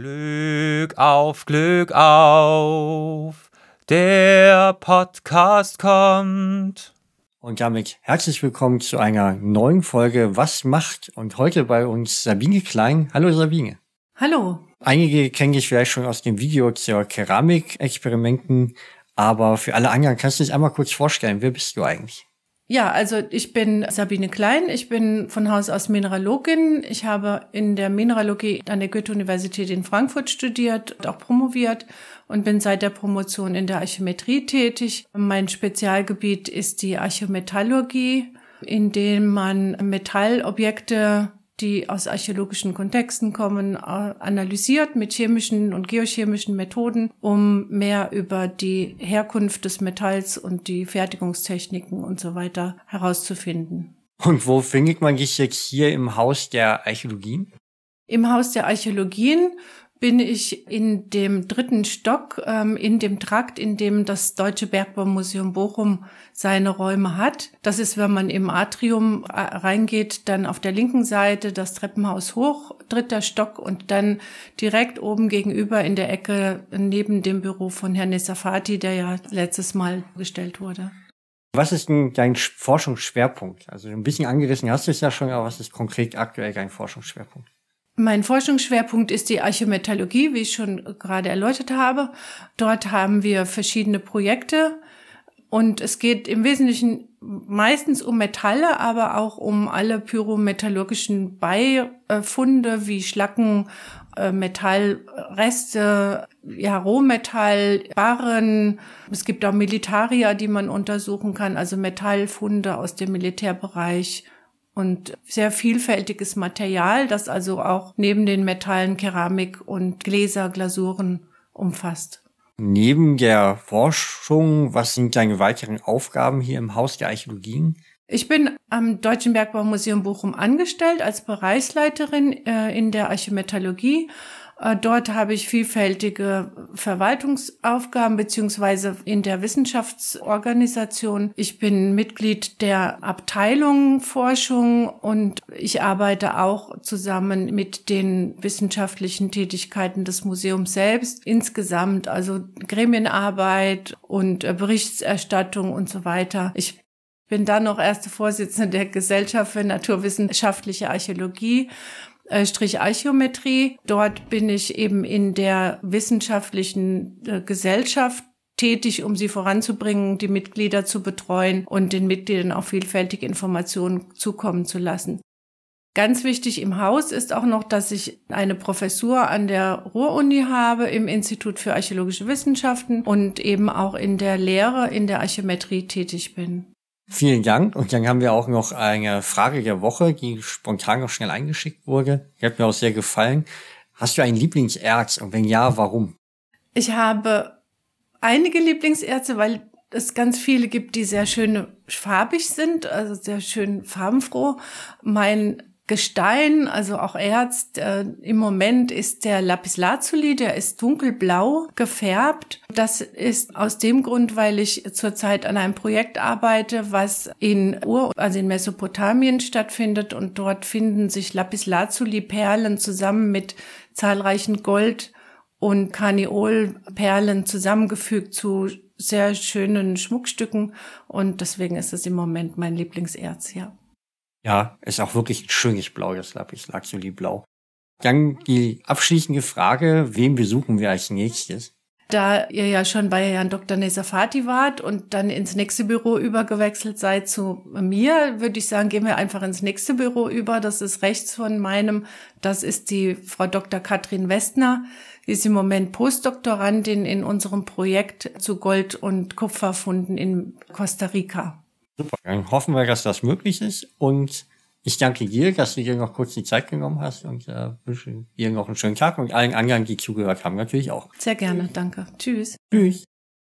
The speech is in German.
Glück auf, Glück auf, der Podcast kommt. Und damit herzlich willkommen zu einer neuen Folge Was macht? Und heute bei uns Sabine Klein. Hallo Sabine. Hallo. Einige kennen dich vielleicht schon aus dem Video zur Keramikexperimenten, aber für alle anderen kannst du dich einmal kurz vorstellen. Wer bist du eigentlich? Ja, also ich bin Sabine Klein, ich bin von Haus aus Mineralogin. Ich habe in der Mineralogie an der Goethe-Universität in Frankfurt studiert und auch promoviert und bin seit der Promotion in der Archimetrie tätig. Mein Spezialgebiet ist die Archimetallurgie, in dem man Metallobjekte die aus archäologischen Kontexten kommen, äh, analysiert mit chemischen und geochemischen Methoden, um mehr über die Herkunft des Metalls und die Fertigungstechniken und so weiter herauszufinden. Und wo findet man dich jetzt hier im Haus der Archäologien? Im Haus der Archäologien bin ich in dem dritten Stock, ähm, in dem Trakt, in dem das Deutsche Bergbaumuseum Bochum seine Räume hat. Das ist, wenn man im Atrium äh, reingeht, dann auf der linken Seite das Treppenhaus hoch, dritter Stock und dann direkt oben gegenüber in der Ecke neben dem Büro von Herrn Nesafati, der ja letztes Mal gestellt wurde. Was ist denn dein Forschungsschwerpunkt? Also ein bisschen angerissen hast du es ja schon, aber was ist konkret aktuell dein Forschungsschwerpunkt? Mein Forschungsschwerpunkt ist die Archimetallurgie, wie ich schon gerade erläutert habe. Dort haben wir verschiedene Projekte und es geht im Wesentlichen meistens um Metalle, aber auch um alle pyrometallurgischen Beifunde wie Schlacken, äh, Metallreste, ja, Rohmetall, Barren. Es gibt auch Militaria, die man untersuchen kann, also Metallfunde aus dem Militärbereich und sehr vielfältiges Material, das also auch neben den Metallen Keramik und Gläser, Glasuren umfasst. Neben der Forschung, was sind deine weiteren Aufgaben hier im Haus der Archäologien? Ich bin am Deutschen Bergbaumuseum Bochum angestellt als Bereichsleiterin äh, in der Archimetallurgie dort habe ich vielfältige Verwaltungsaufgaben beziehungsweise in der Wissenschaftsorganisation. Ich bin Mitglied der Abteilung Forschung und ich arbeite auch zusammen mit den wissenschaftlichen Tätigkeiten des Museums selbst. Insgesamt also Gremienarbeit und äh, Berichterstattung und so weiter. Ich bin dann noch erste Vorsitzende der Gesellschaft für naturwissenschaftliche Archäologie äh, Strich Archäometrie. Dort bin ich eben in der wissenschaftlichen äh, Gesellschaft tätig, um sie voranzubringen, die Mitglieder zu betreuen und den Mitgliedern auch vielfältige Informationen zukommen zu lassen. Ganz wichtig im Haus ist auch noch, dass ich eine Professur an der Ruhr-Uni habe im Institut für Archäologische Wissenschaften und eben auch in der Lehre in der Archäometrie tätig bin. Vielen Dank. Und dann haben wir auch noch eine Frage der Woche, die spontan noch schnell eingeschickt wurde. Die hat mir auch sehr gefallen. Hast du ein Lieblingserz? Und wenn ja, warum? Ich habe einige Lieblingserze, weil es ganz viele gibt, die sehr schön farbig sind, also sehr schön farbenfroh. Mein Gestein, also auch Erz. Äh, Im Moment ist der Lapislazuli, der ist dunkelblau gefärbt. Das ist aus dem Grund, weil ich zurzeit an einem Projekt arbeite, was in Ur, also in Mesopotamien stattfindet und dort finden sich Lapislazuli-Perlen zusammen mit zahlreichen Gold- und Karneolperlen zusammengefügt zu sehr schönen Schmuckstücken und deswegen ist es im Moment mein Lieblingserz, ja. Ja, ist auch wirklich ein schönes Blau, das Lapis Lazuli Blau. Dann die abschließende Frage, wen besuchen wir als nächstes? Da ihr ja schon bei Herrn Dr. Nesafati wart und dann ins nächste Büro übergewechselt seid zu mir, würde ich sagen, gehen wir einfach ins nächste Büro über. Das ist rechts von meinem. Das ist die Frau Dr. Katrin Westner. Die ist im Moment Postdoktorandin in unserem Projekt zu Gold- und Kupferfunden in Costa Rica. Super, dann hoffen wir, dass das möglich ist und ich danke dir, dass du dir noch kurz die Zeit genommen hast und äh, wünsche dir noch einen schönen Tag und allen anderen, die zugehört haben, natürlich auch. Sehr gerne, danke. Tschüss. Tschüss.